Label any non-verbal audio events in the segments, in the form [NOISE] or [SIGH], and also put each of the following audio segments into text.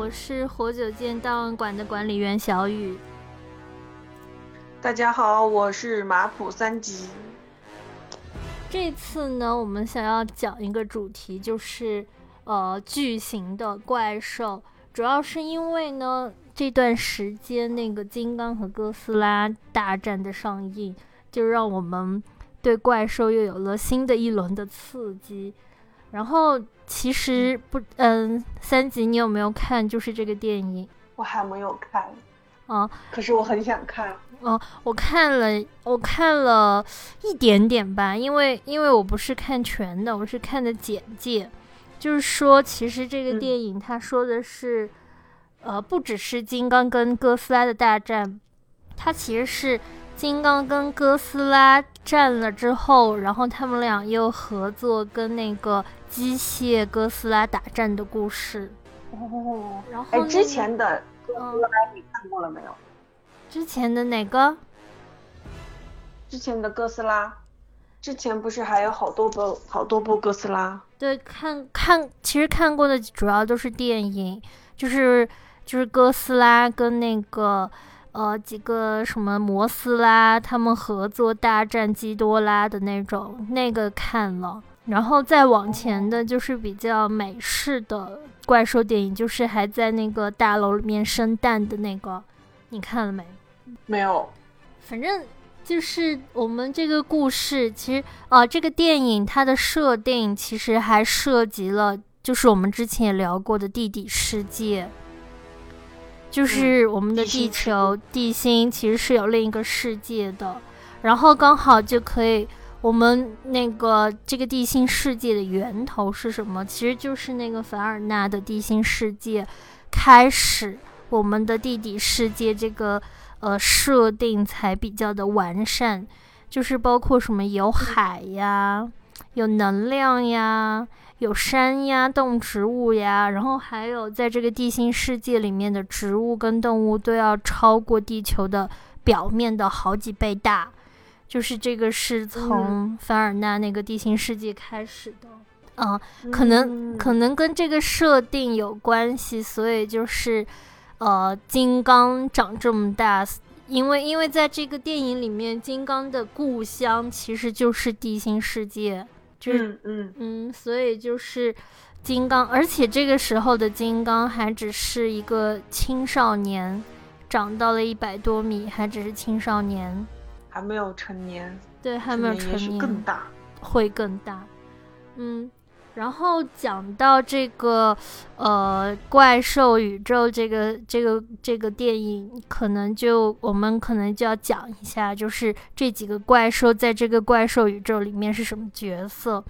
我是活久见档案馆的管理员小雨。大家好，我是马普三级。这次呢，我们想要讲一个主题，就是呃巨型的怪兽，主要是因为呢这段时间那个金刚和哥斯拉大战的上映，就让我们对怪兽又有了新的一轮的刺激。然后其实不，嗯，三级你有没有看？就是这个电影，我还没有看，啊，可是我很想看。哦，我看了，我看了一点点吧，因为因为我不是看全的，我是看的简介，就是说其实这个电影他说的是，呃，不只是金刚跟哥斯拉的大战，它其实是金刚跟哥斯拉战了之后，然后他们俩又合作跟那个。机械哥斯拉大战的故事哦，然后哎，之前的哥斯拉你看过了没有？之前的哪个？之前的哥斯拉，之前不是还有好多部好多部哥斯拉？对，看看，其实看过的主要都是电影，就是就是哥斯拉跟那个呃几个什么摩斯拉他们合作大战基多拉的那种，那个看了。然后再往前的就是比较美式的怪兽电影，就是还在那个大楼里面生蛋的那个，你看了没？没有。反正就是我们这个故事，其实啊，这个电影它的设定其实还涉及了，就是我们之前也聊过的地底世界，就是我们的地球地心其实是有另一个世界的，然后刚好就可以。我们那个这个地心世界的源头是什么？其实就是那个凡尔纳的地心世界开始，我们的地底世界这个呃设定才比较的完善，就是包括什么有海呀，有能量呀，有山呀，动植物呀，然后还有在这个地心世界里面的植物跟动物都要超过地球的表面的好几倍大。就是这个是从凡尔纳那个地心世界开始的，啊，可能可能跟这个设定有关系，所以就是，呃，金刚长这么大，因为因为在这个电影里面，金刚的故乡其实就是地心世界，就是嗯。嗯，所以就是金刚，而且这个时候的金刚还只是一个青少年，长到了一百多米，还只是青少年。还没有成年，对，还没有成年，更大，会更大。嗯，然后讲到这个呃怪兽宇宙这个这个这个电影，可能就我们可能就要讲一下，就是这几个怪兽在这个怪兽宇宙里面是什么角色。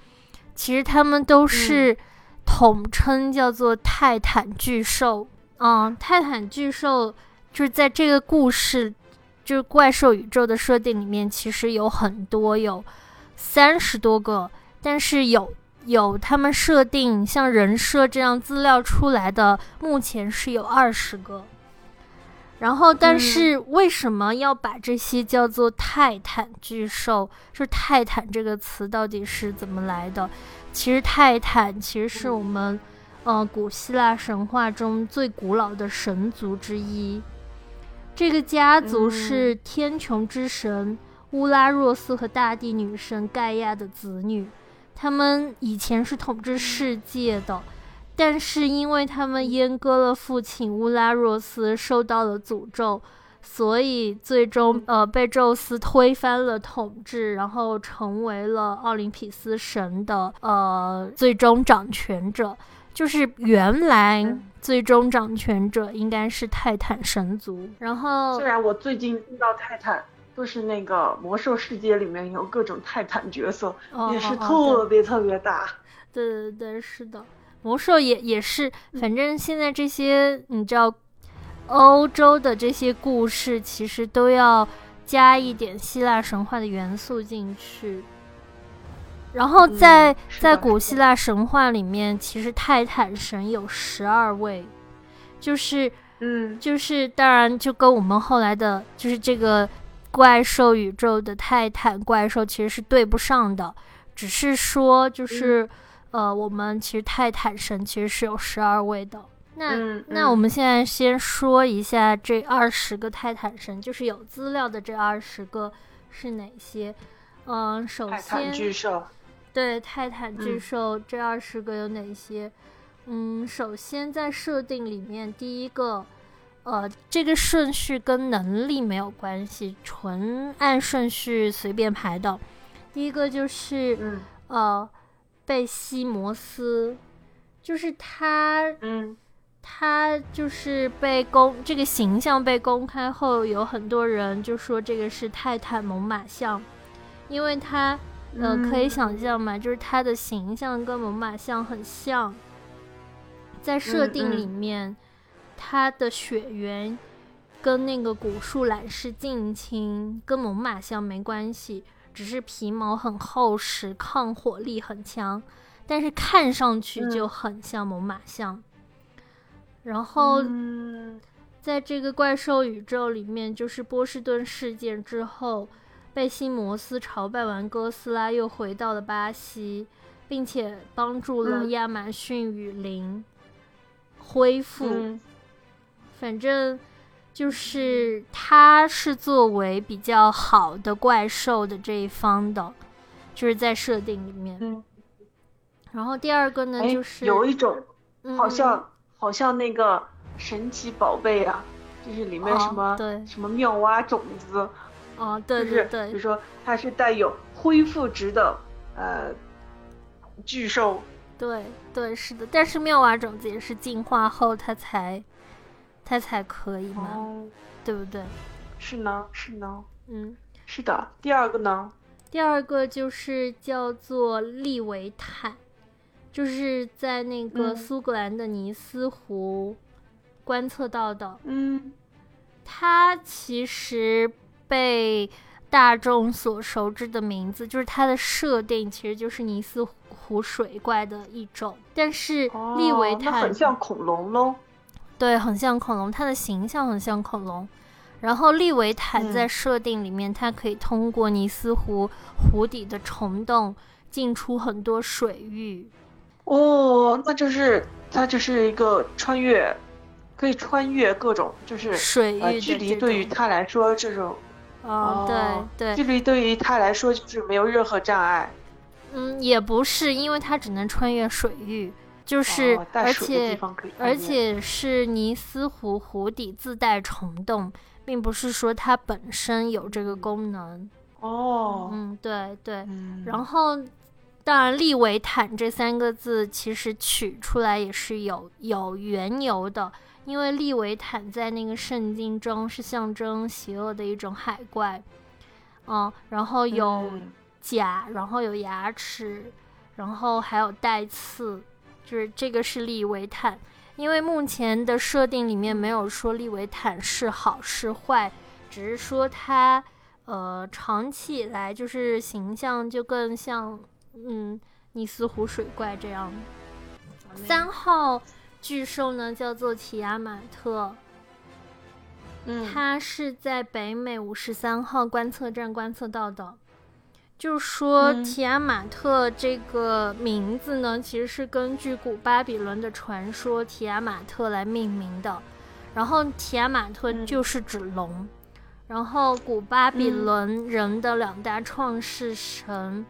其实他们都是统称叫做泰坦巨兽。嗯，泰坦巨兽就是在这个故事。就是怪兽宇宙的设定里面，其实有很多，有三十多个，但是有有他们设定像人设这样资料出来的，目前是有二十个。然后，但是为什么要把这些叫做泰坦巨兽？是泰坦这个词到底是怎么来的？其实泰坦其实是我们呃古希腊神话中最古老的神族之一。这个家族是天穹之神乌拉若斯和大地女神盖亚的子女，他们以前是统治世界的，但是因为他们阉割了父亲乌拉若斯，受到了诅咒，所以最终呃被宙斯推翻了统治，然后成为了奥林匹斯神的呃最终掌权者。就是原来最终掌权者应该是泰坦神族，然后虽然我最近遇到泰坦就是那个魔兽世界里面有各种泰坦角色，也是特别特别大。[LAUGHS] 对对对，是的，魔兽也也是，反正现在这些你知道，欧洲的这些故事其实都要加一点希腊神话的元素进去。然后在在古希腊神话里面，其实泰坦神有十二位，就是嗯，就是当然就跟我们后来的，就是这个怪兽宇宙的泰坦怪兽其实是对不上的，只是说就是呃，我们其实泰坦神其实是有十二位的。那那我们现在先说一下这二十个泰坦神，就是有资料的这二十个是哪些？嗯，首先，泰坦巨兽，对，泰坦巨兽这二十个有哪些？嗯，首先在设定里面，第一个，呃，这个顺序跟能力没有关系，纯按顺序随便排的。第一个就是，呃，贝西摩斯，就是他，嗯。他就是被公这个形象被公开后，有很多人就说这个是泰坦猛犸象，因为他呃可以想象嘛，就是他的形象跟猛犸象很像，在设定里面，他的血缘跟那个古树懒是近亲，跟猛犸象没关系，只是皮毛很厚实，抗火力很强，但是看上去就很像猛犸象。然后，在这个怪兽宇宙里面，就是波士顿事件之后，贝西摩斯朝拜完哥斯拉，又回到了巴西，并且帮助了亚马逊雨林恢复。反正就是他是作为比较好的怪兽的这一方的，就是在设定里面。然后第二个呢，就是有一种好像。好像那个神奇宝贝啊，就是里面什么对什么妙蛙种子，哦，对对对，比如说它是带有恢复值的呃巨兽，对对是的，但是妙蛙种子也是进化后它才它才可以嘛，对不对？是呢是呢，嗯，是的。第二个呢？第二个就是叫做利维坦。就是在那个苏格兰的尼斯湖观测到的。嗯，它其实被大众所熟知的名字，就是它的设定其实就是尼斯湖水怪的一种。但是利维坦很像恐龙喽。对，很像恐龙，它的形象很像恐龙。然后利维坦在设定里面，它可以通过尼斯湖湖底的虫洞进出很多水域。哦，那就是它就是一个穿越，可以穿越各种就是水域距离，对于它来说这种，哦，对对，距离对于他来说就是没有任何障碍。嗯，也不是，因为他只能穿越水域，就是而且而且是尼斯湖湖底自带虫洞，并不是说它本身有这个功能。哦，嗯，对对，然后。当然，利维坦这三个字其实取出来也是有有缘由的，因为利维坦在那个圣经中是象征邪恶的一种海怪，嗯，然后有甲，然后有牙齿，然后还有带刺，就是这个是利维坦。因为目前的设定里面没有说利维坦是好是坏，只是说它呃长期以来就是形象就更像。嗯，尼斯湖水怪这样。三号巨兽呢，叫做提亚马特。嗯，它是在北美五十三号观测站观测到的。就是说，提亚马特这个名字呢，其实是根据古巴比伦的传说提亚马特来命名的。然后，提亚马特就是指龙。然后，古巴比伦人的两大创世神。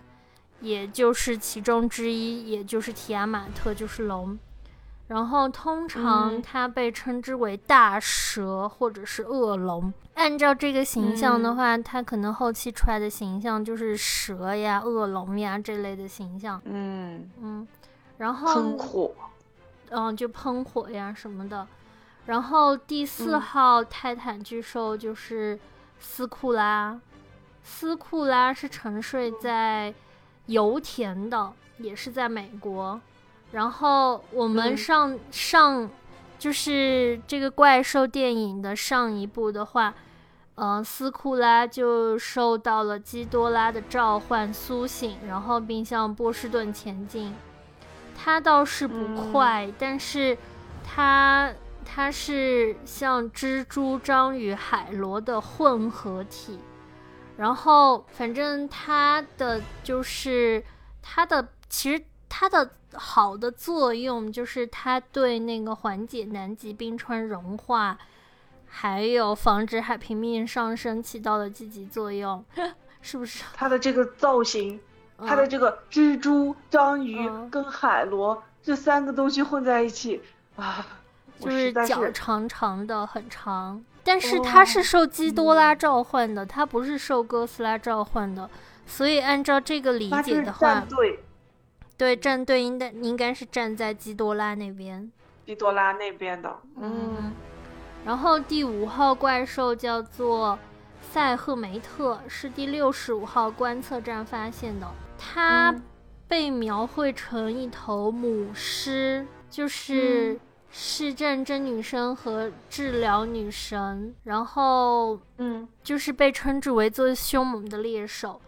也就是其中之一，也就是提亚马特，就是龙。然后通常它被称之为大蛇或者是恶龙。按照这个形象的话，它可能后期出来的形象就是蛇呀、恶龙呀这类的形象。嗯嗯，然后喷火，嗯，就喷火呀什么的。然后第四号泰坦巨兽就是斯库拉，斯库拉是沉睡在。油田的也是在美国，然后我们上上就是这个怪兽电影的上一部的话，呃，斯库拉就受到了基多拉的召唤苏醒，然后并向波士顿前进。他倒是不快，但是他他是像蜘蛛、章鱼、海螺的混合体。然后，反正他的就是他的，其实他的好的作用，就是它对那个缓解南极冰川融化，还有防止海平面上升起到了积极作用，[LAUGHS] 是不是？它的这个造型，它的这个蜘蛛、章鱼跟海螺这三个东西混在一起啊，就是脚长长的，很长。但是它是受基多拉召唤的，它不是受哥斯拉召唤的，所以按照这个理解的话，对，对，站队应该应该是站在基多拉那边，基多拉那边的，嗯。然后第五号怪兽叫做塞赫梅特，是第六十五号观测站发现的，它被描绘成一头母狮，就是。市政真女神和治疗女神，然后，嗯，就是被称之为最凶猛的猎手。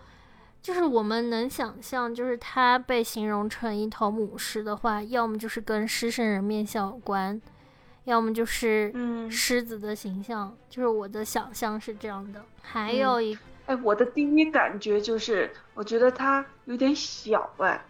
就是我们能想象，就是它被形容成一头母狮的话，要么就是跟狮身人面像有关，要么就是狮子的形象。就是我的想象是这样的。还有一，哎，我的第一感觉就是，我觉得它有点小，哎。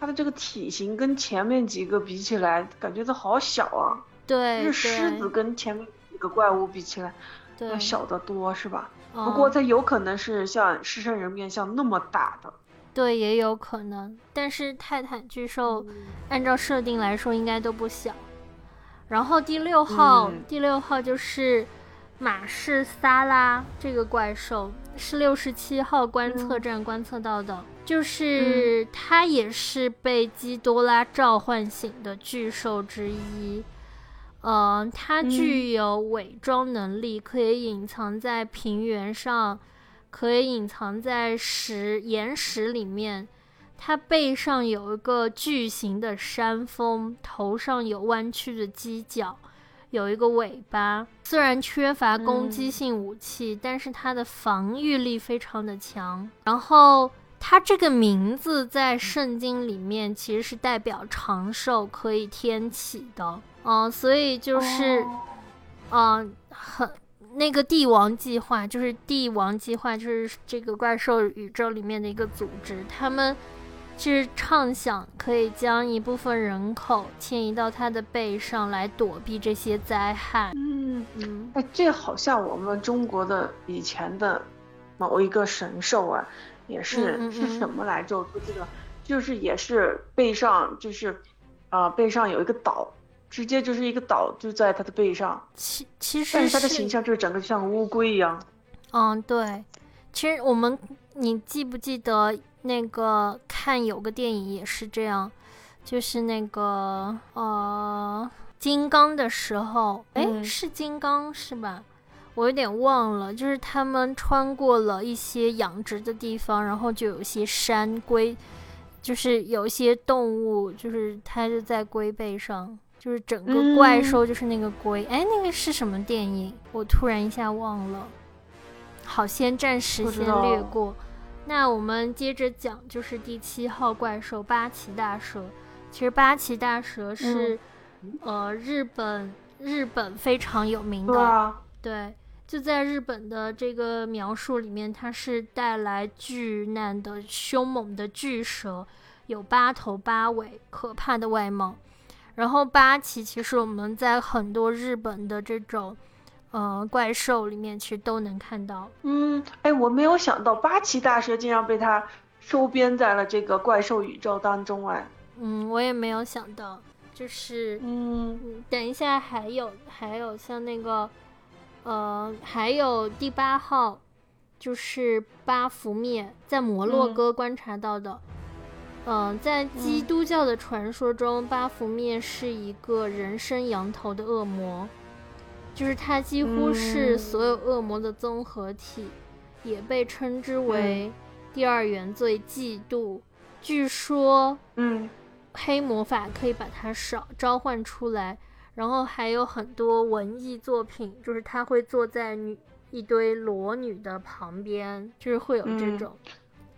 它的这个体型跟前面几个比起来，感觉都好小啊。对，是狮子跟前面几个怪物比起来，要小得多，是吧？不过它有可能是像狮身人面像那么大的。对，也有可能。但是泰坦巨兽按照设定来说应该都不小。然后第六号，第六号就是马氏萨拉这个怪兽，是六十七号观测站观测到的。就是它也是被基多拉召唤醒的巨兽之一，嗯，它具有伪装能力，可以隐藏在平原上，可以隐藏在石岩石里面。它背上有一个巨型的山峰，头上有弯曲的犄角，有一个尾巴。虽然缺乏攻击性武器，但是它的防御力非常的强。然后。它这个名字在圣经里面其实是代表长寿，可以天启的，嗯，所以就是，嗯，很那个帝王计划，就是帝王计划，就是这个怪兽宇宙里面的一个组织，他们是畅想可以将一部分人口迁移到他的背上来躲避这些灾害。嗯嗯，哎，这好像我们中国的以前的某一个神兽啊。也是是什么来着？不记得，就是也是背上就是，啊背上有一个岛，直接就是一个岛就在他的背上。其其实，但是他的形象就是整个像乌龟一样。嗯，对。其实我们，你记不记得那个看有个电影也是这样，就是那个呃金刚的时候，哎是金刚是吧？我有点忘了，就是他们穿过了一些养殖的地方，然后就有些山龟，就是有一些动物，就是它就在龟背上，就是整个怪兽就是那个龟。哎，那个是什么电影？我突然一下忘了。好，先暂时先略过。那我们接着讲，就是第七号怪兽八岐大蛇。其实八岐大蛇是呃日本日本非常有名的，对。就在日本的这个描述里面，它是带来巨难的凶猛的巨蛇，有八头八尾，可怕的外貌。然后八岐其实我们在很多日本的这种呃怪兽里面其实都能看到。嗯，哎，我没有想到八岐大蛇竟然被它收编在了这个怪兽宇宙当中哎。嗯，我也没有想到，就是嗯，等一下还有还有像那个。呃，还有第八号，就是巴福灭，在摩洛哥观察到的。嗯，在基督教的传说中，巴福灭是一个人身羊头的恶魔，就是它几乎是所有恶魔的综合体，也被称之为第二原罪——嫉妒。据说，嗯，黑魔法可以把它少召唤出来。然后还有很多文艺作品，就是他会坐在女一堆裸女的旁边，就是会有这种。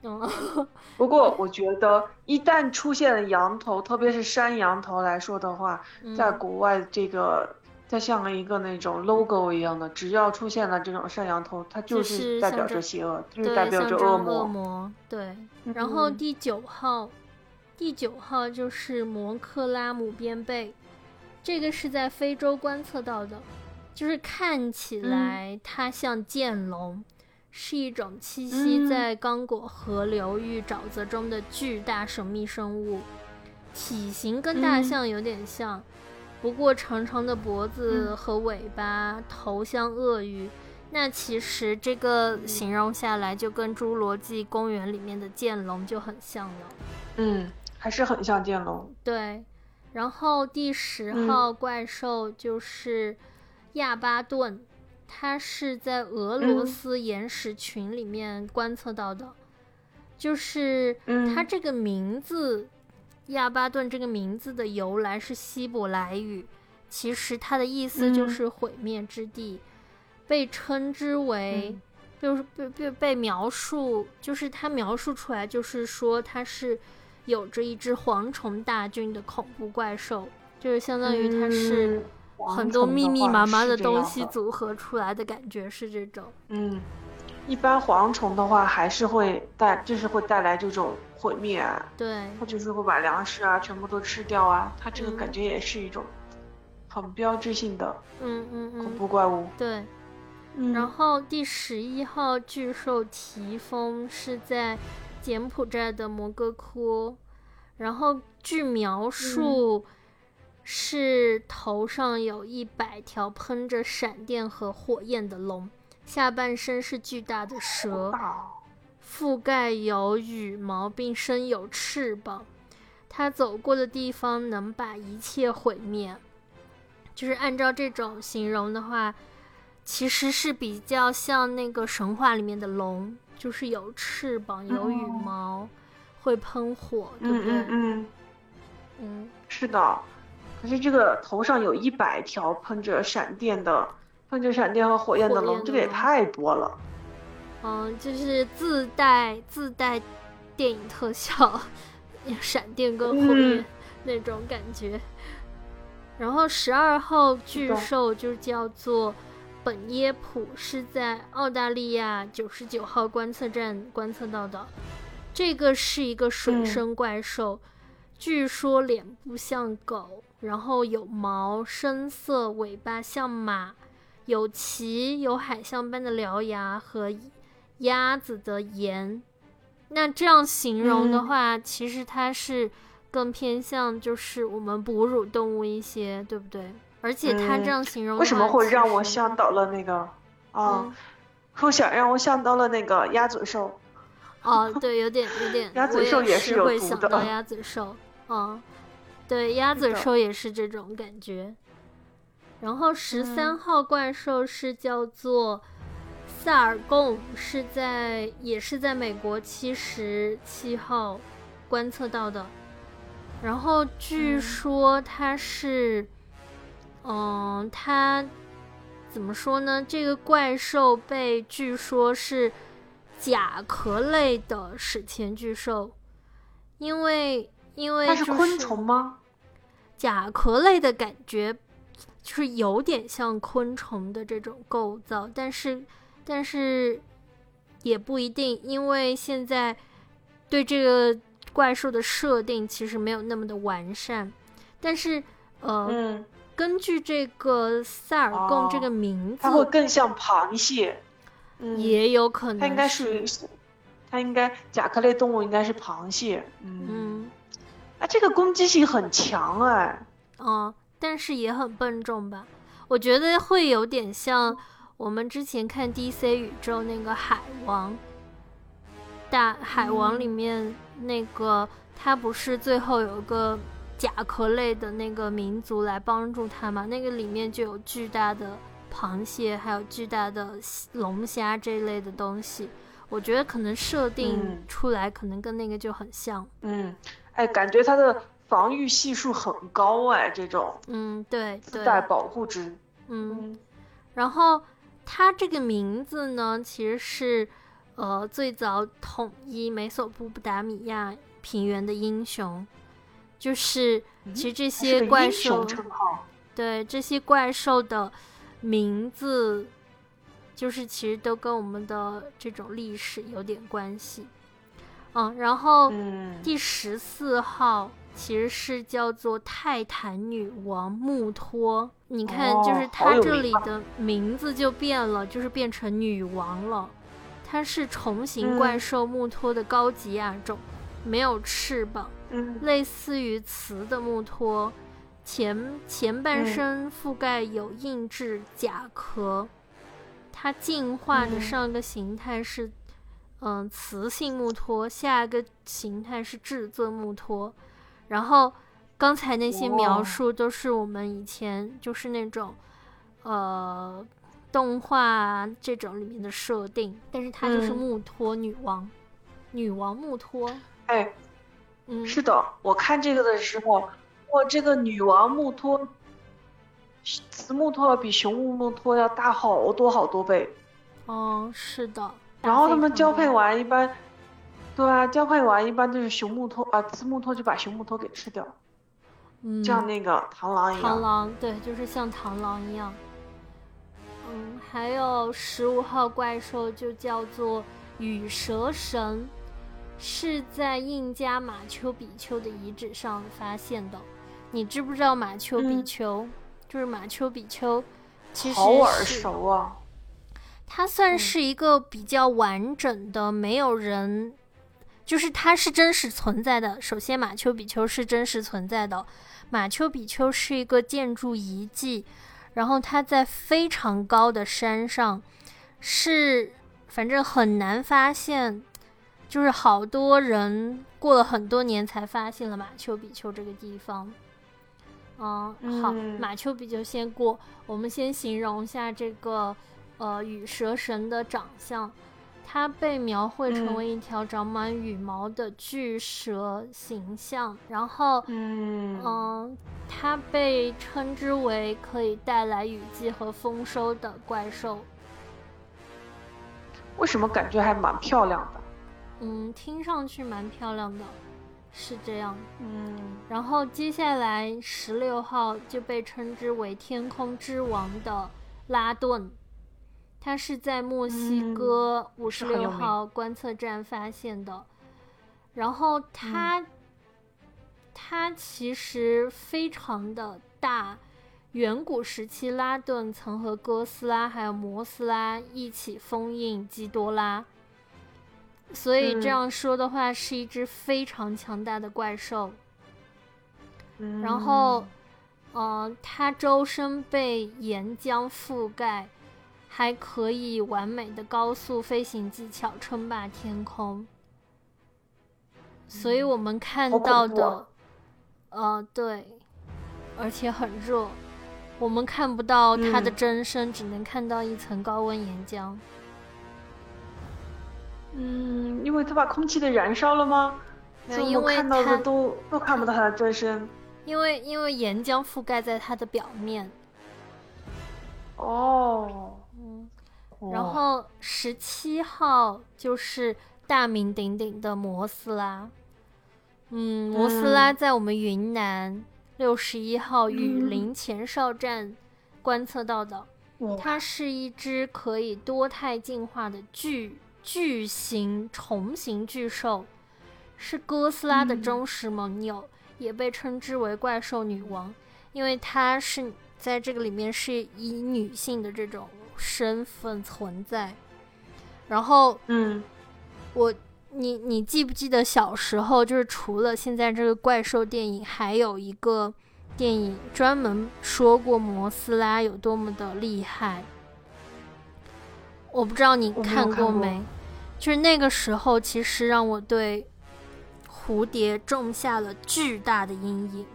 嗯。[LAUGHS] 不过我觉得，一旦出现了羊头，特别是山羊头来说的话，在国外这个它像一个那种 logo 一样的，只要出现了这种山羊头，它就是代表着邪恶，就是代表着恶魔。恶魔。对。然后第九号。第九号就是摩克拉姆边贝，这个是在非洲观测到的，就是看起来它像剑龙，是一种栖息在刚果河流域沼泽中的巨大神秘生物，体型跟大象有点像，不过长长的脖子和尾巴，头像鳄鱼。那其实这个形容下来，就跟侏罗纪公园里面的剑龙就很像了。嗯，还是很像剑龙。对，然后第十号怪兽就是亚巴顿，它是在俄罗斯岩石群里面观测到的。就是它这个名字亚巴顿这个名字的由来是希伯来语，其实它的意思就是毁灭之地。被称之为，就是被被被描述，就是他描述出来，就是说它是有着一只蝗虫大军的恐怖怪兽，就是相当于它是很多密密麻麻的东西组合出来的感觉，是这种。嗯，一般蝗虫的话还是会带，就是会带来这种毁灭啊，对，它就是会把粮食啊全部都吃掉啊，它这个感觉也是一种很标志性的，嗯嗯嗯，恐怖怪物，对。然后第十一号巨兽提丰是在柬埔寨的摩哥窟，然后据描述是头上有一百条喷着闪电和火焰的龙，下半身是巨大的蛇，覆盖有羽毛并生有翅膀，它走过的地方能把一切毁灭。就是按照这种形容的话。其实是比较像那个神话里面的龙，就是有翅膀、有羽毛，会喷火，对不对？嗯嗯嗯，是的。可是这个头上有一百条喷着闪电的、喷着闪电和火焰的龙，这个也太多了。嗯，就是自带自带电影特效，[LAUGHS] 闪电跟火焰那种感觉。然后十二号巨兽就叫做。本耶普是在澳大利亚九十九号观测站观测到的，这个是一个水生怪兽，据说脸部像狗，然后有毛，深色，尾巴像马，有鳍，有海象般的獠牙和鸭子的盐。那这样形容的话，其实它是更偏向就是我们哺乳动物一些，对不对？而且他这样形容，为什么会让我想到了那个啊？会想让我想到了那个鸭嘴兽。哦，对，有点有点。鸭嘴兽也是会想到鸭嘴兽，嗯，对，鸭嘴兽也是这种感觉。然后十三号怪兽是叫做萨尔贡，是在也是在美国七十七号观测到的。然后据说它是。嗯，它怎么说呢？这个怪兽被据说是甲壳类的史前巨兽，因为因为它是昆虫吗？甲壳类的感觉就是有点像昆虫的这种构造，但是但是也不一定，因为现在对这个怪兽的设定其实没有那么的完善，但是呃。根据这个塞尔贡这个名字，它会更像螃蟹，也有可能。它应该是，它应该甲壳类动物应该是螃蟹。嗯，啊，这个攻击性很强哎。哦，但是也很笨重吧？我觉得会有点像我们之前看 DC 宇宙那个海王，大海王里面那个，他不是最后有一个。甲壳类的那个民族来帮助他嘛？那个里面就有巨大的螃蟹，还有巨大的龙虾这一类的东西。我觉得可能设定出来可能跟那个就很像。嗯，哎，感觉它的防御系数很高哎，这种。嗯，对，自带保护值。嗯，然后它这个名字呢，其实是呃最早统一美索不达米亚平原的英雄。就是，其实这些怪兽，对这些怪兽的名字，就是其实都跟我们的这种历史有点关系。嗯，然后第十四号其实是叫做泰坦女王穆托。你看，就是它这里的名字就变了，就是变成女王了。它是虫形怪兽穆托的高级亚种，没有翅膀，类似于瓷的木托，前前半身覆盖有硬质甲壳。它进化的上一个形态是，嗯，雌性木托，下一个形态是至尊木托。然后刚才那些描述都是我们以前就是那种，呃，动画这种里面的设定。但是它就是木托女王，女王木托。哎，嗯，是的，我看这个的时候，哇，这个女王木托。雌木托比雄木托要大好多好多倍，嗯，是的。然后他们交配完一般，对啊，交配完一般就是雄木托啊，雌木托就把雄木托给吃掉，嗯，像那个螳螂一样。螳螂对，就是像螳螂一样。嗯，还有十五号怪兽就叫做羽蛇神，是在印加马丘比丘的遗址上发现的。你知不知道马丘比丘？就是马丘比丘，其实好耳熟啊。它算是一个比较完整的，没有人，就是它是真实存在的。首先，马丘比丘是真实存在的。马丘比丘是一个建筑遗迹，然后它在非常高的山上，是反正很难发现，就是好多人过了很多年才发现了马丘比丘这个地方。嗯，好，马丘比丘先过。我们先形容一下这个，呃，羽蛇神的长相。它被描绘成为一条长满羽毛的巨蛇形象。然后，嗯，它被称之为可以带来雨季和丰收的怪兽。为什么感觉还蛮漂亮的？嗯，听上去蛮漂亮的。是这样，嗯，然后接下来十六号就被称之为天空之王的拉顿，他是在墨西哥五十六号观测站发现的，然后他，他其实非常的大，远古时期拉顿曾和哥斯拉还有摩斯拉一起封印基多拉。所以这样说的话，是一只非常强大的怪兽。然后，呃，它周身被岩浆覆盖，还可以完美的高速飞行技巧称霸天空。所以我们看到的，呃，对，而且很热，我们看不到它的真身，只能看到一层高温岩浆。嗯，因为他把空气给燃烧了吗？所以我看到的都都看不到他的真身。因为因为岩浆覆盖在它的表面。哦，嗯，然后十七号就是大名鼎鼎的摩斯拉。嗯，摩斯拉在我们云南六十一号雨林前哨站观测到的，它是一只可以多态进化的巨。巨型虫形巨兽是哥斯拉的忠实盟友，也被称之为怪兽女王，因为它是在这个里面是以女性的这种身份存在。然后，嗯，我你你记不记得小时候，就是除了现在这个怪兽电影，还有一个电影专门说过摩斯拉有多么的厉害。我不知道你看过没，就是那个时候，其实让我对蝴蝶种下了巨大的阴影，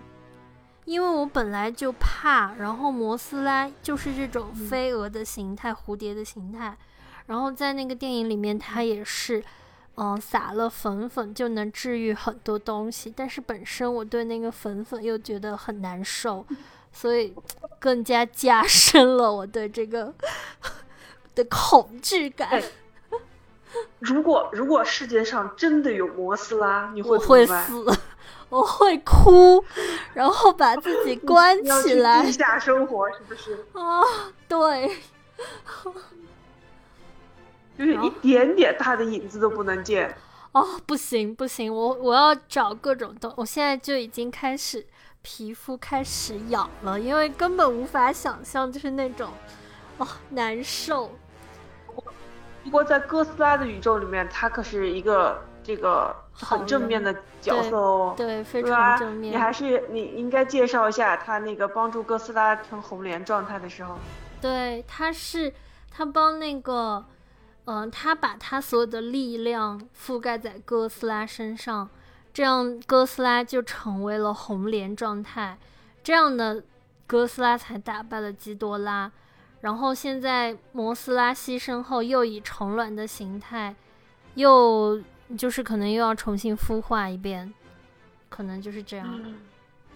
因为我本来就怕，然后摩斯拉就是这种飞蛾的形态，蝴蝶的形态，然后在那个电影里面，它也是，嗯，撒了粉粉就能治愈很多东西，但是本身我对那个粉粉又觉得很难受，所以更加加深了我对这个。的恐惧感。如果如果世界上真的有摩斯拉，你会会死，我会哭，然后把自己 [LAUGHS] 关起来。地下生活是不是？[LAUGHS] 啊，对，[LAUGHS] 就是一点点大的影子都不能见。哦，不行不行，我我要找各种东，我现在就已经开始皮肤开始痒了，因为根本无法想象，就是那种哦难受。不过在哥斯拉的宇宙里面，他可是一个这个很正面的角色哦，对，非常正面。你还是你应该介绍一下他那个帮助哥斯拉成红莲状态的时候。对，他是他帮那个。嗯，他把他所有的力量覆盖在哥斯拉身上，这样哥斯拉就成为了红莲状态，这样的哥斯拉才打败了基多拉。然后现在摩斯拉牺牲后，又以虫卵的形态，又就是可能又要重新孵化一遍，可能就是这样。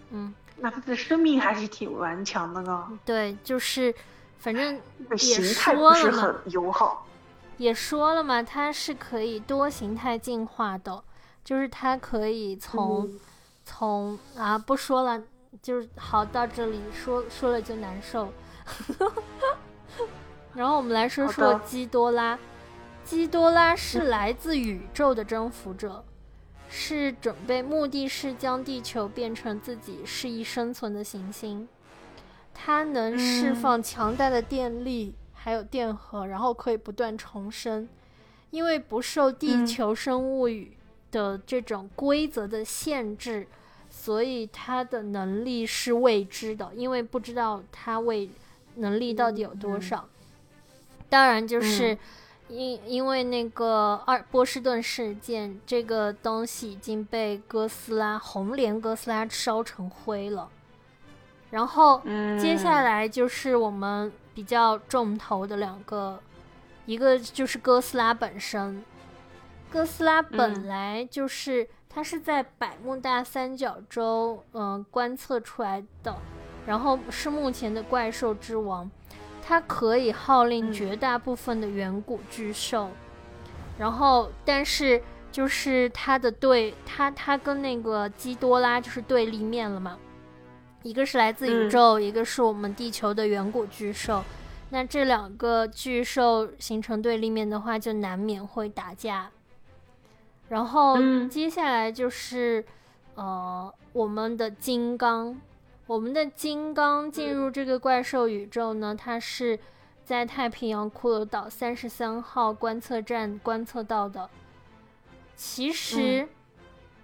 嗯，那它的生命还是挺顽强的呢。对，就是反正形态不是很友好。也说了嘛，它是可以多形态进化的，就是它可以从从啊不说了，就是好到这里说说了就难受。[LAUGHS] 然后我们来说说基多拉，基多拉是来自宇宙的征服者，是准备目的是将地球变成自己适宜生存的行星，它能释放强大的电力。还有电荷，然后可以不断重生，因为不受地球生物语的这种规则的限制，所以它的能力是未知的，因为不知道它为能力到底有多少。当然，就是因因为那个二波士顿事件，这个东西已经被哥斯拉红莲哥斯拉烧成灰了。然后接下来就是我们。比较重头的两个，一个就是哥斯拉本身。哥斯拉本来就是它是在百慕大三角洲嗯观测出来的，然后是目前的怪兽之王，它可以号令绝大部分的远古巨兽。然后，但是就是它的对它它跟那个基多拉就是对立面了嘛。一个是来自宇宙，一个是我们地球的远古巨兽。那这两个巨兽形成对立面的话，就难免会打架。然后接下来就是呃，我们的金刚，我们的金刚进入这个怪兽宇宙呢，它是在太平洋骷髅岛三十三号观测站观测到的。其实。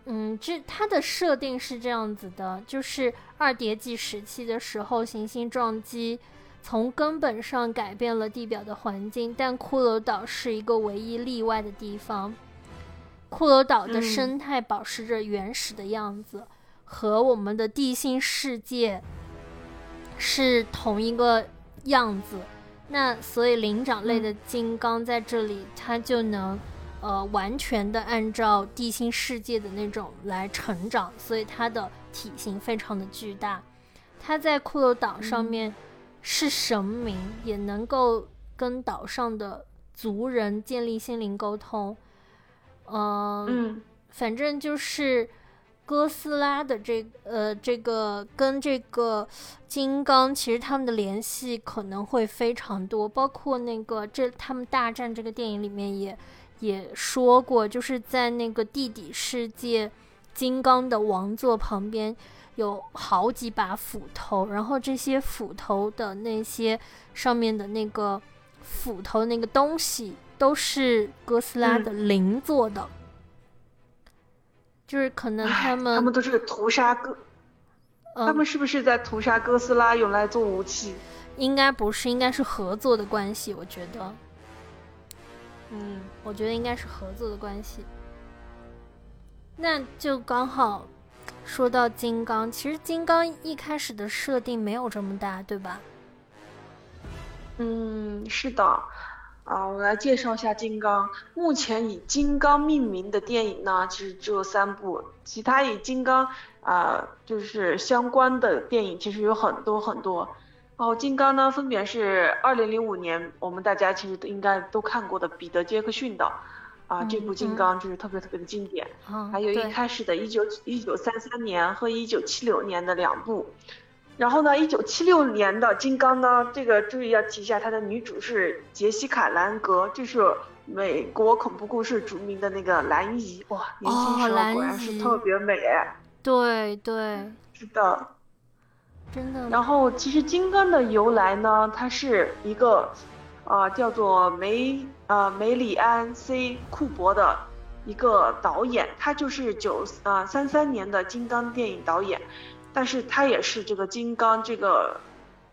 嗯，这它的设定是这样子的，就是二叠纪时期的时候，行星撞击从根本上改变了地表的环境，但骷髅岛是一个唯一例外的地方。骷髅岛的生态保持着原始的样子，和我们的地心世界是同一个样子。那所以灵长类的金刚在这里，它就能。呃，完全的按照地心世界的那种来成长，所以它的体型非常的巨大。它在骷髅岛上面是神明，也能够跟岛上的族人建立心灵沟通。嗯，反正就是哥斯拉的这呃这个跟这个金刚，其实他们的联系可能会非常多，包括那个这他们大战这个电影里面也。也说过，就是在那个地底世界，金刚的王座旁边有好几把斧头，然后这些斧头的那些上面的那个斧头那个东西都是哥斯拉的灵做的，就是可能他们他们都是屠杀哥，他们是不是在屠杀哥斯拉用来做武器？应该不是，应该是合作的关系，我觉得。嗯，我觉得应该是合作的关系。那就刚好说到金刚，其实金刚一开始的设定没有这么大，对吧？嗯，是的。啊，我来介绍一下金刚。目前以金刚命名的电影呢，其实只有三部，其他以金刚啊就是相关的电影其实有很多很多。哦，金刚呢，分别是二零零五年，我们大家其实都应该都看过的彼得·杰克逊的，啊，这部金刚就是特别特别的经典。还有一开始的一九一九三三年和一九七六年的两部，然后呢，一九七六年的金刚呢，这个注意要提一下，它的女主是杰西卡·兰格，这是美国恐怖故事著名的那个兰姨，哇，年轻时候果然是特别美。哎。对对，是的，真的。然后其实金刚的由来呢，它是一个，呃，叫做梅呃梅里安 C 库珀的一个导演，他就是九呃三三年的金刚电影导演，但是他也是这个金刚这个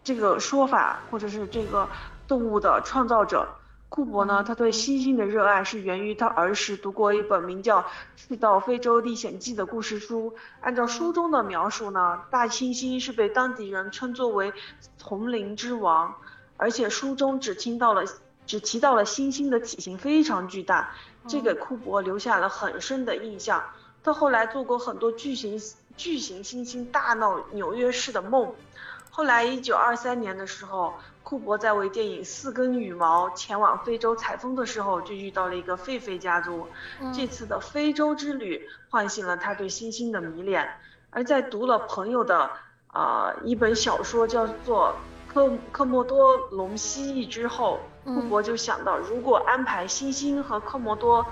这个说法或者是这个动物的创造者。库珀呢，他对猩猩的热爱是源于他儿时读过一本名叫《去到非洲历险记》的故事书。按照书中的描述呢，大猩猩是被当地人称作为丛林之王，而且书中只听到了，只提到了猩猩的体型非常巨大，这给库珀留下了很深的印象。他后来做过很多巨型巨型猩猩大闹纽约市的梦。后来，一九二三年的时候。库珀在为电影《四根羽毛》前往非洲采风的时候，就遇到了一个狒狒家族。这次的非洲之旅唤醒了他对猩猩的迷恋。而在读了朋友的啊一本小说叫做《科科莫多龙蜥蜴》之后，库珀就想到，如果安排猩猩和科莫多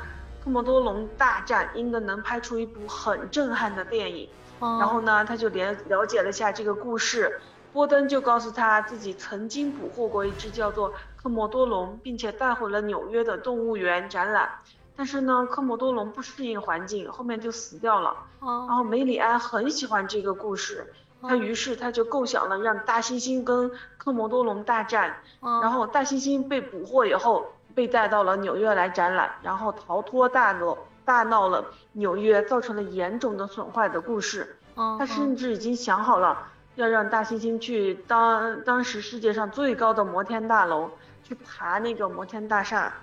科莫多龙大战，应该能拍出一部很震撼的电影。然后呢，他就连了解了一下这个故事。波登就告诉他自己曾经捕获过一只叫做科莫多龙，并且带回了纽约的动物园展览。但是呢，科莫多龙不适应环境，后面就死掉了。然后梅里安很喜欢这个故事，他于是他就构想了让大猩猩跟科莫多龙大战。然后大猩猩被捕获以后，被带到了纽约来展览，然后逃脱大闹大闹了纽约，造成了严重的损坏的故事。他甚至已经想好了。要让大猩猩去当当时世界上最高的摩天大楼去爬那个摩天大厦，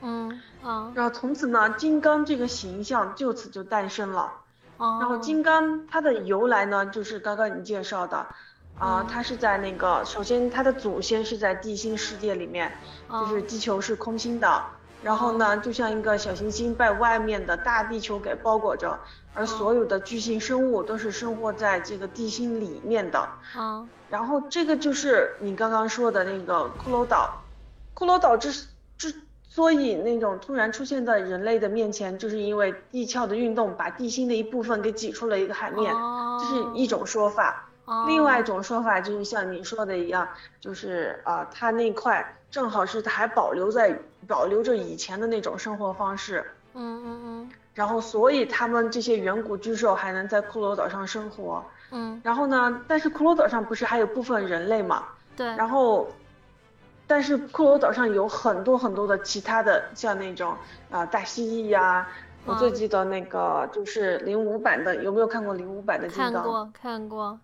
嗯啊，然后从此呢，金刚这个形象就此就诞生了。哦，然后金刚它的由来呢，就是刚刚你介绍的，啊，它是在那个首先它的祖先是在地心世界里面，就是地球是空心的。然后呢，就像一个小行星被外面的大地球给包裹着，而所有的巨型生物都是生活在这个地心里面的。啊，然后这个就是你刚刚说的那个骷髅岛。骷髅岛之之所以那种突然出现在人类的面前，就是因为地壳的运动把地心的一部分给挤出了一个海面，这是一种说法。另外一种说法就是像你说的一样，就是啊，它那块正好是还保留在保留着以前的那种生活方式，嗯嗯嗯，然后所以他们这些远古巨兽还能在骷髅岛上生活，嗯，然后呢，但是骷髅岛上不是还有部分人类嘛，对，然后，但是骷髅岛上有很多很多的其他的像那种啊大蜥蜴呀，我最记得那个就是零五版的，有没有看过零五版的金刚？看过，看过。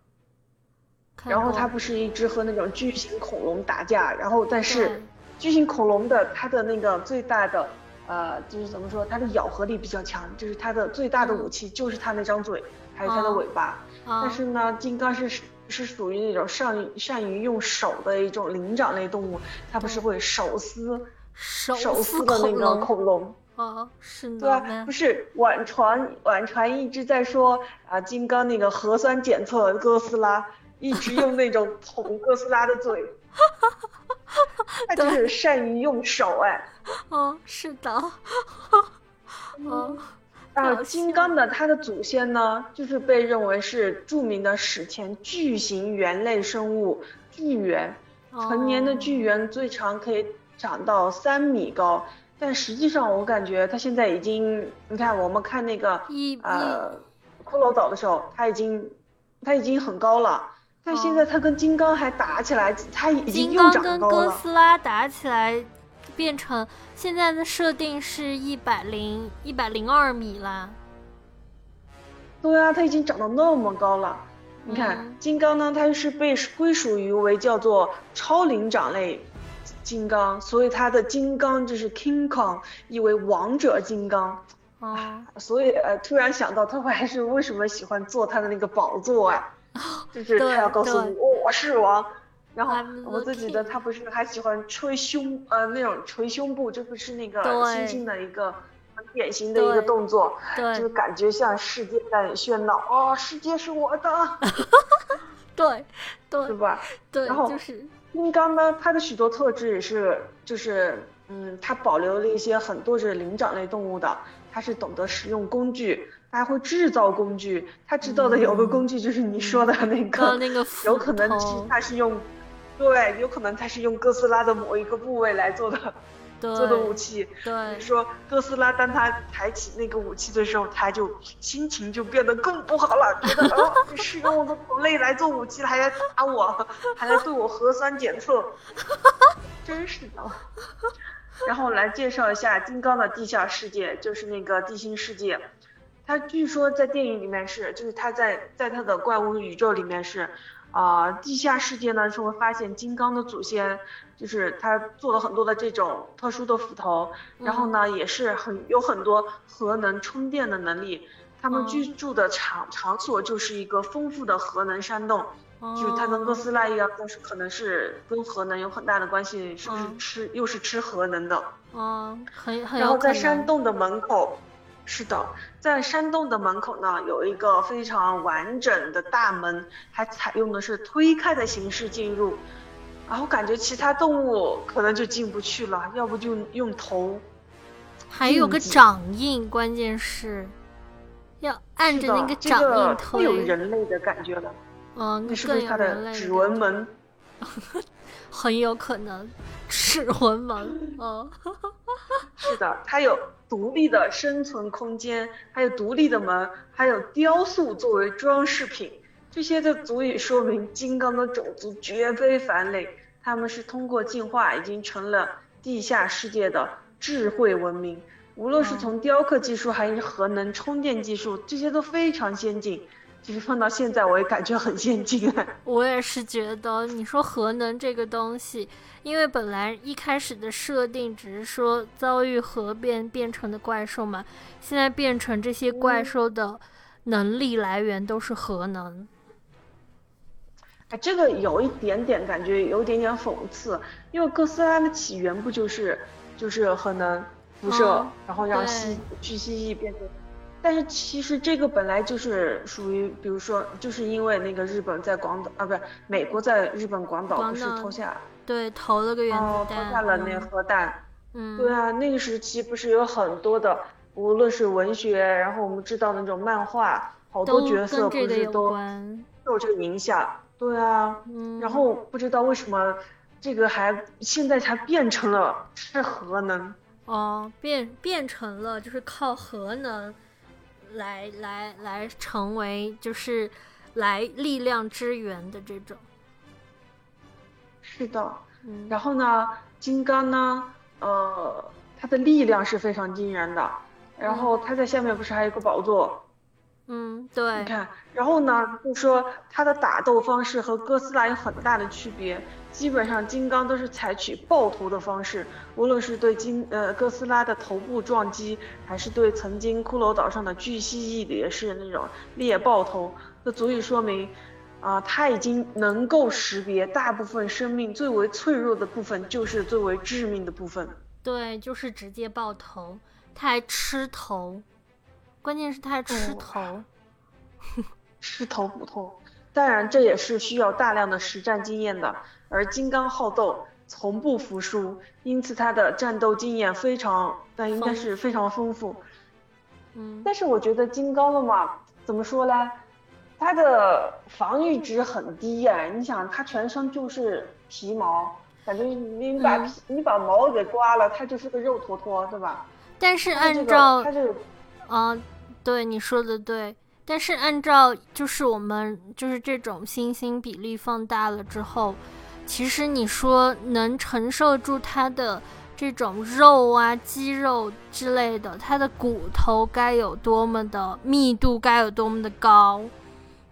然后它不是一直和那种巨型恐龙打架，然后但是巨型恐龙的它的那个最大的呃就是怎么说，它的咬合力比较强，就是它的最大的武器就是它那张嘴，还有它的尾巴。但是呢，金刚是是属于那种善善于用手的一种灵长类动物，它不是会手撕手撕的那个恐龙。啊，是的。对啊，不是晚传晚传一直在说啊，金刚那个核酸检测哥斯拉。一直用那种捅哥斯拉的嘴，[LAUGHS] [LAUGHS] 他就是善于用手哎。哦，是的。嗯，啊，金刚的他的祖先呢，就是被认为是著名的史前巨型猿类生物巨猿。成年的巨猿最长可以长到三米高，但实际上我感觉它现在已经，你看我们看那个呃骷髅岛的时候，它已经它已经很高了。但现在他跟金刚还打起来，他已经又长高了。金刚跟哥斯拉打起来，变成现在的设定是一百零一百零二米啦。对啊，他已经长到那么高了。你看，金刚呢，它是被归属于为叫做超灵长类金刚，所以它的金刚就是 King Kong，意为王者金刚。啊，所以呃，突然想到他还是为什么喜欢坐他的那个宝座啊？[LAUGHS] 就是他要告诉你我是王，然后我自己的他不是还喜欢吹胸呃那种捶胸部，这不是那个猩猩的一个很典型的一个动作，就是感觉像世界在喧闹哦，世界是我的，[LAUGHS] 对对，是吧？对，然后就是金刚呢，它的许多特质也是就是嗯，它保留了一些很多是灵长类动物的，它是懂得使用工具，它还会制造工具。他制造的有个工具就是你说的那个，那个 [LAUGHS] 有可能他是用，对，有可能他是用哥斯拉的某一个部位来做的。做的武器，对，说哥斯拉当他抬起那个武器的时候，他就心情就变得更不好了，觉得哦，是用我的同类来做武器，还来打我，还来对我核酸检测，[LAUGHS] 真是的。然后来介绍一下金刚的地下世界，就是那个地心世界。他据说在电影里面是，就是他在在他的怪物宇宙里面是。啊，地下世界呢是会发现金刚的祖先，就是他做了很多的这种特殊的斧头，然后呢也是很有很多核能充电的能力。他们居住的场场所就是一个丰富的核能山洞，就是他跟哥斯拉一样，但是可能是跟核能有很大的关系，是不是吃又是吃核能的？哦，很很然后在山洞的门口。是的，在山洞的门口呢，有一个非常完整的大门，还采用的是推开的形式进入。然后感觉其他动物可能就进不去了，要不就用头。还有个掌印，关键是要按着那个掌印推。会有人类的感觉了。嗯，那是不是它的指纹门？[LAUGHS] 很有可能，指纹门。嗯，[LAUGHS] 是的，它有。独立的生存空间，还有独立的门，还有雕塑作为装饰品，这些就足以说明金刚的种族绝非凡类。他们是通过进化，已经成了地下世界的智慧文明。无论是从雕刻技术，还是核能充电技术，这些都非常先进。其实放到现在，我也感觉很先进。[LAUGHS] 我也是觉得，你说核能这个东西，因为本来一开始的设定只是说遭遇核变变成的怪兽嘛，现在变成这些怪兽的能力来源都是核能。哎，这个有一点点感觉，有一点点讽刺，因为哥斯拉的起源不就是就是核能辐射，然后让蜥巨蜥蜴变成。但是其实这个本来就是属于，比如说，就是因为那个日本在广岛啊，不是美国在日本广岛不是投下，对，投了个原子弹，投下了那核弹。嗯，对啊，那个时期不是有很多的，无论是文学，然后我们知道那种漫画，好多角色不是都受这个影响。对啊，嗯，然后不知道为什么这个还现在才变成了是核能。哦，变变成了就是靠核能。来来来，成为就是来力量支援的这种。是的，然后呢，金刚呢，呃，他的力量是非常惊人的。然后他在下面不是还有个宝座？嗯，对。你看，然后呢，就说他的打斗方式和哥斯拉有很大的区别。基本上金刚都是采取爆头的方式，无论是对金呃哥斯拉的头部撞击，还是对曾经骷髅岛上的巨蜥蜴也是那种猎爆头，这足以说明，啊，他已经能够识别大部分生命最为脆弱的部分就是最为致命的部分。对，就是直接爆头，他还吃头，关键是他还吃头，[LAUGHS] 吃头骨头。当然，这也是需要大量的实战经验的。而金刚好斗，从不服输，因此他的战斗经验非常，但应该是非常丰富。嗯，但是我觉得金刚的嘛，怎么说呢？他的防御值很低哎，你想他全身就是皮毛，感觉你把皮你把毛给刮了，他就是个肉坨坨，对吧？但是按照他这个，啊，对你说的对。但是按照就是我们就是这种星星比例放大了之后。其实你说能承受住它的这种肉啊、肌肉之类的，它的骨头该有多么的密度，该有多么的高，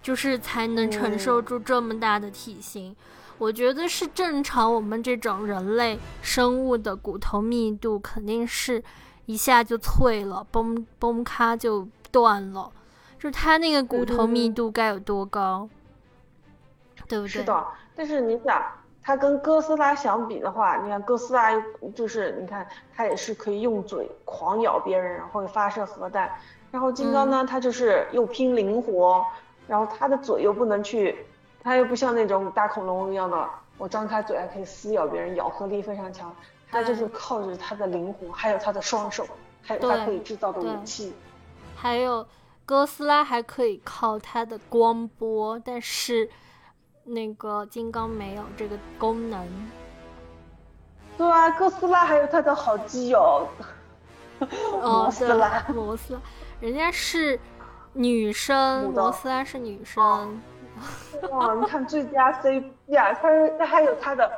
就是才能承受住这么大的体型。我觉得是正常，我们这种人类生物的骨头密度肯定是一下就脆了，崩崩咔就断了。就是它那个骨头密度该有多高，对不对？是的，但是你想。它跟哥斯拉相比的话，你看哥斯拉就是你看它也是可以用嘴狂咬别人，然后发射核弹。然后金刚呢，它就是又拼灵活，然后它的嘴又不能去，它又不像那种大恐龙一样的，我张开嘴还可以撕咬别人，咬合力非常强。它就是靠着它的灵活，还有它的双手，还有它可以制造的武器。还有哥斯拉还可以靠它的光波，但是那个金刚没有这个功能。对啊，哥斯拉还有他的好基友，[LAUGHS] 摩斯拉，摩斯拉，人家是女生，摩斯拉是女生。[LAUGHS] 哇，你看最佳 CP 啊，他他还有他的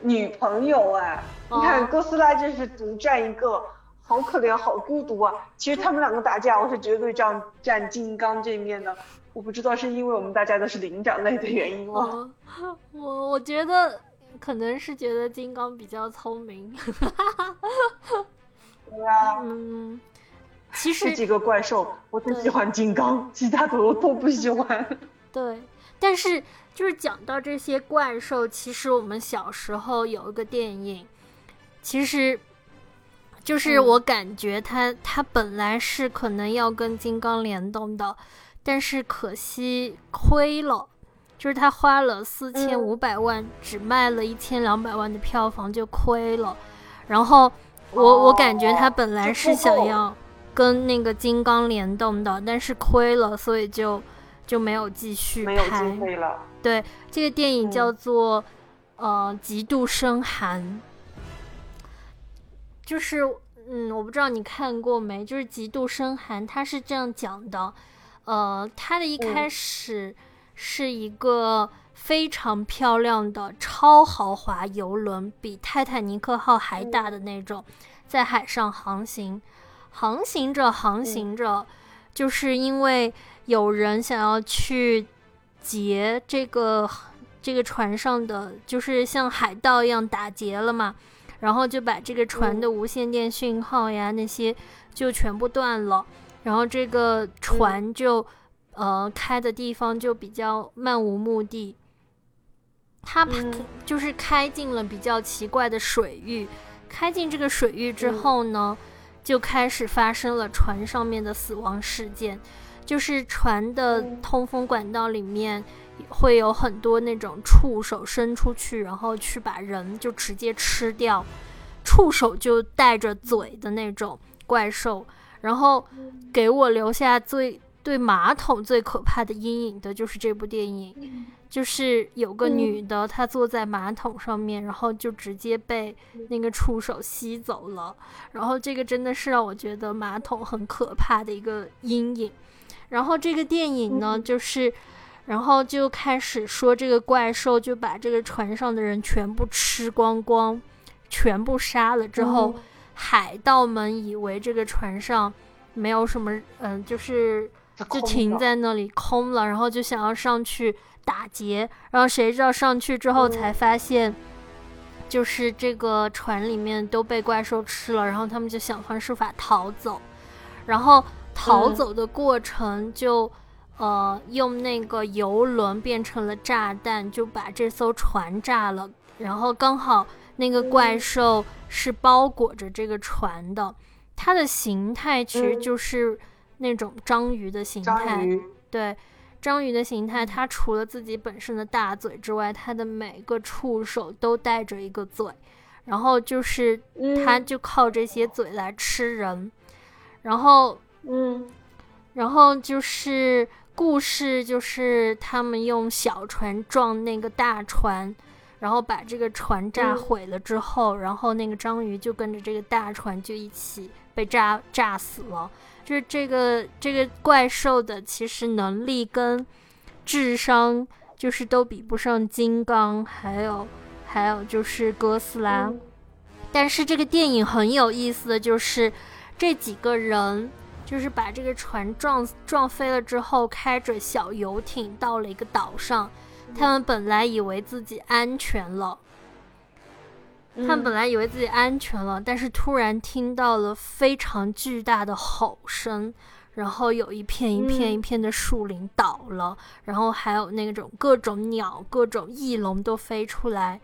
女朋友哎，你看哥斯拉真是独占一个，好可怜，好孤独啊。其实他们两个打架，我是绝对站站金刚这面的。我不知道是因为我们大家都是灵长类的原因吗？我我觉得。可能是觉得金刚比较聪明，[LAUGHS] 对啊，嗯，其实这几个怪兽我最喜欢金刚，其他的我都不喜欢。[LAUGHS] 对，但是就是讲到这些怪兽，其实我们小时候有一个电影，其实就是我感觉它它本来是可能要跟金刚联动的，但是可惜亏了。就是他花了四千五百万，只卖了一千两百万的票房就亏了。然后我我感觉他本来是想要跟那个金刚联动的，但是亏了，所以就就没有继续拍。了。对，这个电影叫做呃《极度深寒》，就是嗯，我不知道你看过没？就是《极度深寒》，它是这样讲的，呃，它的一开始。是一个非常漂亮的超豪华游轮，比泰坦尼克号还大的那种，在海上航行，航行着航行着，就是因为有人想要去劫这个这个船上的，就是像海盗一样打劫了嘛，然后就把这个船的无线电讯号呀那些就全部断了，然后这个船就。呃，开的地方就比较漫无目的，他就是开进了比较奇怪的水域。开进这个水域之后呢，就开始发生了船上面的死亡事件，就是船的通风管道里面会有很多那种触手伸出去，然后去把人就直接吃掉，触手就带着嘴的那种怪兽，然后给我留下最。对马桶最可怕的阴影的就是这部电影，就是有个女的，她坐在马桶上面，然后就直接被那个触手吸走了。然后这个真的是让我觉得马桶很可怕的一个阴影。然后这个电影呢，就是，然后就开始说这个怪兽就把这个船上的人全部吃光光，全部杀了之后，海盗们以为这个船上没有什么，嗯，就是。就停在那里空了，然后就想要上去打劫，然后谁知道上去之后才发现，就是这个船里面都被怪兽吃了，然后他们就想方设法逃走，然后逃走的过程就呃用那个游轮变成了炸弹，就把这艘船炸了，然后刚好那个怪兽是包裹着这个船的，它的形态其实就是。那种章鱼的形态，对，章鱼的形态，它除了自己本身的大嘴之外，它的每个触手都带着一个嘴，然后就是它就靠这些嘴来吃人，然后，嗯，然后就是故事就是他们用小船撞那个大船，然后把这个船炸毁了之后，然后那个章鱼就跟着这个大船就一起被炸炸死了。就是这个这个怪兽的，其实能力跟智商就是都比不上金刚，还有还有就是哥斯拉。但是这个电影很有意思的就是，这几个人就是把这个船撞撞飞了之后，开着小游艇到了一个岛上，他们本来以为自己安全了。他们本来以为自己安全了，但是突然听到了非常巨大的吼声，然后有一片一片一片的树林倒了，然后还有那种各种鸟、各种翼龙都飞出来，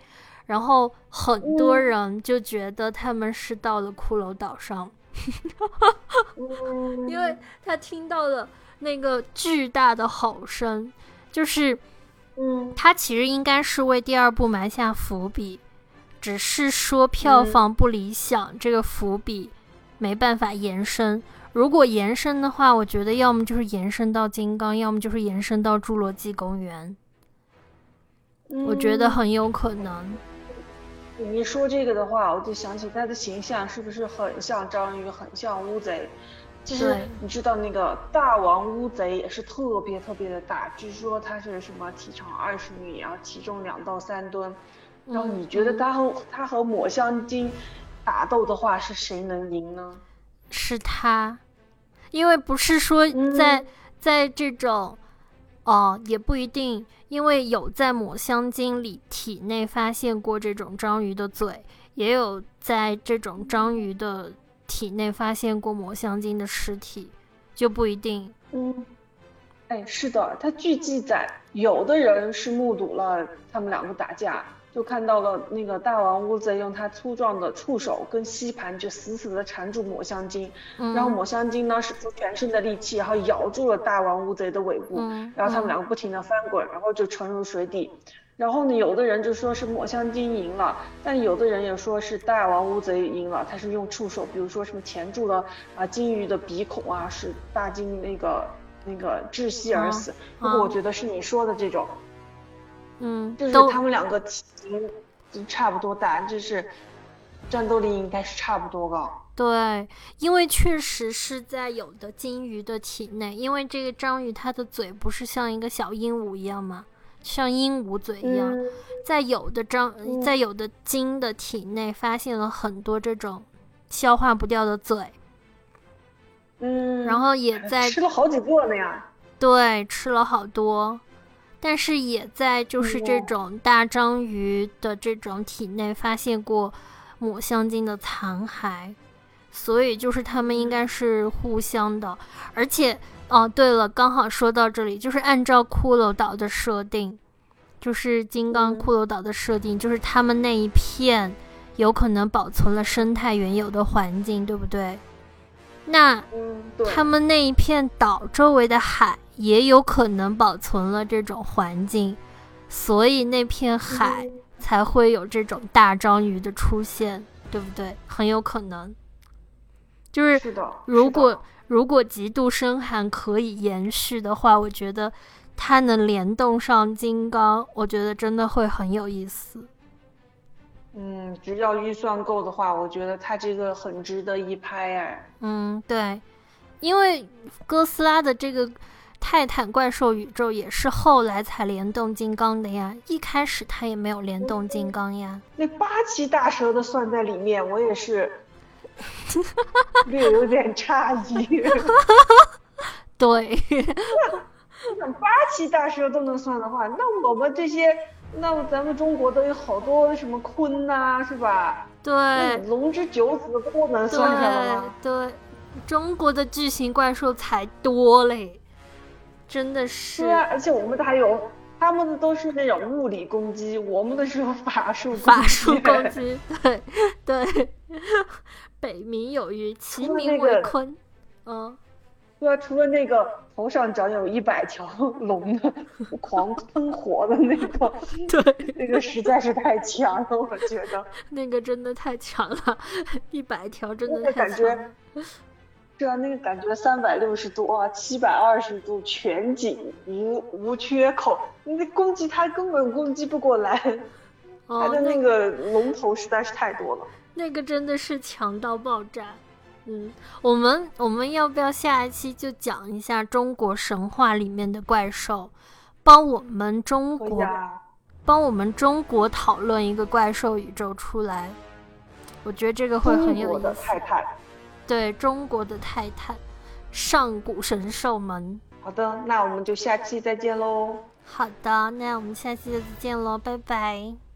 然后很多人就觉得他们是到了骷髅岛上，[LAUGHS] 因为他听到了那个巨大的吼声，就是，嗯，他其实应该是为第二部埋下伏笔。只是说票房不理想，这个伏笔没办法延伸。如果延伸的话，我觉得要么就是延伸到金刚，要么就是延伸到侏罗纪公园。我觉得很有可能。你一说这个的话，我就想起他的形象是不是很像章鱼，很像乌贼？其实你知道那个大王乌贼也是特别特别的大，据说它是什么体长二十米，然后体重两到三吨。然后你觉得它和它和抹香鲸打斗的话，是谁能赢呢？是它，因为不是说在在这种，哦，也不一定，因为有在抹香鲸里体内发现过这种章鱼的嘴，也有在这种章鱼的体内发现过抹香鲸的尸体，就不一定。嗯，哎，是的，他据记载，有的人是目睹了他们两个打架。就看到了那个大王乌贼用它粗壮的触手跟吸盘就死死的缠住抹香鲸，然后抹香鲸呢使出全身的力气，然后咬住了大王乌贼的尾部，然后他们两个不停的翻滚，然后就沉入水底。然后呢，有的人就说是抹香鲸赢了，但有的人也说是大王乌贼赢了，他是用触手，比如说什么钳住了啊鲸鱼的鼻孔啊，使大鲸那个那个窒息而死。不过我觉得是你说的这种。嗯，就是他们两个体型差不多大，就是战斗力应该是差不多高。对，因为确实是在有的鲸鱼的体内，因为这个章鱼它的嘴不是像一个小鹦鹉一样吗？像鹦鹉嘴一样，在有的章在有的鲸的体内发现了很多这种消化不掉的嘴。嗯，然后也在吃了好几个呢呀。对，吃了好多。但是也在就是这种大章鱼的这种体内发现过抹香鲸的残骸，所以就是他们应该是互相的。而且哦，对了，刚好说到这里，就是按照骷髅岛的设定，就是金刚骷髅岛的设定，就是他们那一片有可能保存了生态原有的环境，对不对？那他们那一片岛周围的海也有可能保存了这种环境，所以那片海才会有这种大章鱼的出现，对不对？很有可能。就是如果如果极度深寒可以延续的话，我觉得它能联动上金刚，我觉得真的会很有意思。嗯，只要预算够的话，我觉得它这个很值得一拍哎。嗯，对，因为哥斯拉的这个泰坦怪兽宇宙也是后来才联动金刚的呀，一开始它也没有联动金刚呀。那八岐大蛇的算在里面，我也是 [LAUGHS] 略有点诧异。[LAUGHS] 对，[LAUGHS] 八岐大蛇都能算的话，那我们这些。那咱们中国都有好多什么鲲呐，是吧？对，龙之九子不能算上了吗？对，中国的巨型怪兽才多嘞，真的是。是啊，而且我们的还有，他们的都是那种物理攻击，我们的是法术法术攻击。对对，北冥有鱼，其名为鲲。嗯。对啊，除了那个头上长有一百条龙的 [LAUGHS] 狂喷火的那个，[LAUGHS] 对，那个实在是太强了，我觉得。那个真的太强了，一百条真的太强。了。[LAUGHS] 对啊，那个感觉三百六十度啊，七百二十度全景无无缺口，你攻击它根本攻击不过来，它的那个龙头实在是太多了。那个真的是强到爆炸。嗯，我们我们要不要下一期就讲一下中国神话里面的怪兽，帮我们中国，帮我们中国讨论一个怪兽宇宙出来？我觉得这个会很有意思。泰坦，对中国的泰坦，上古神兽们。好的，那我们就下期再见喽。好的，那我们下期再见喽，拜拜。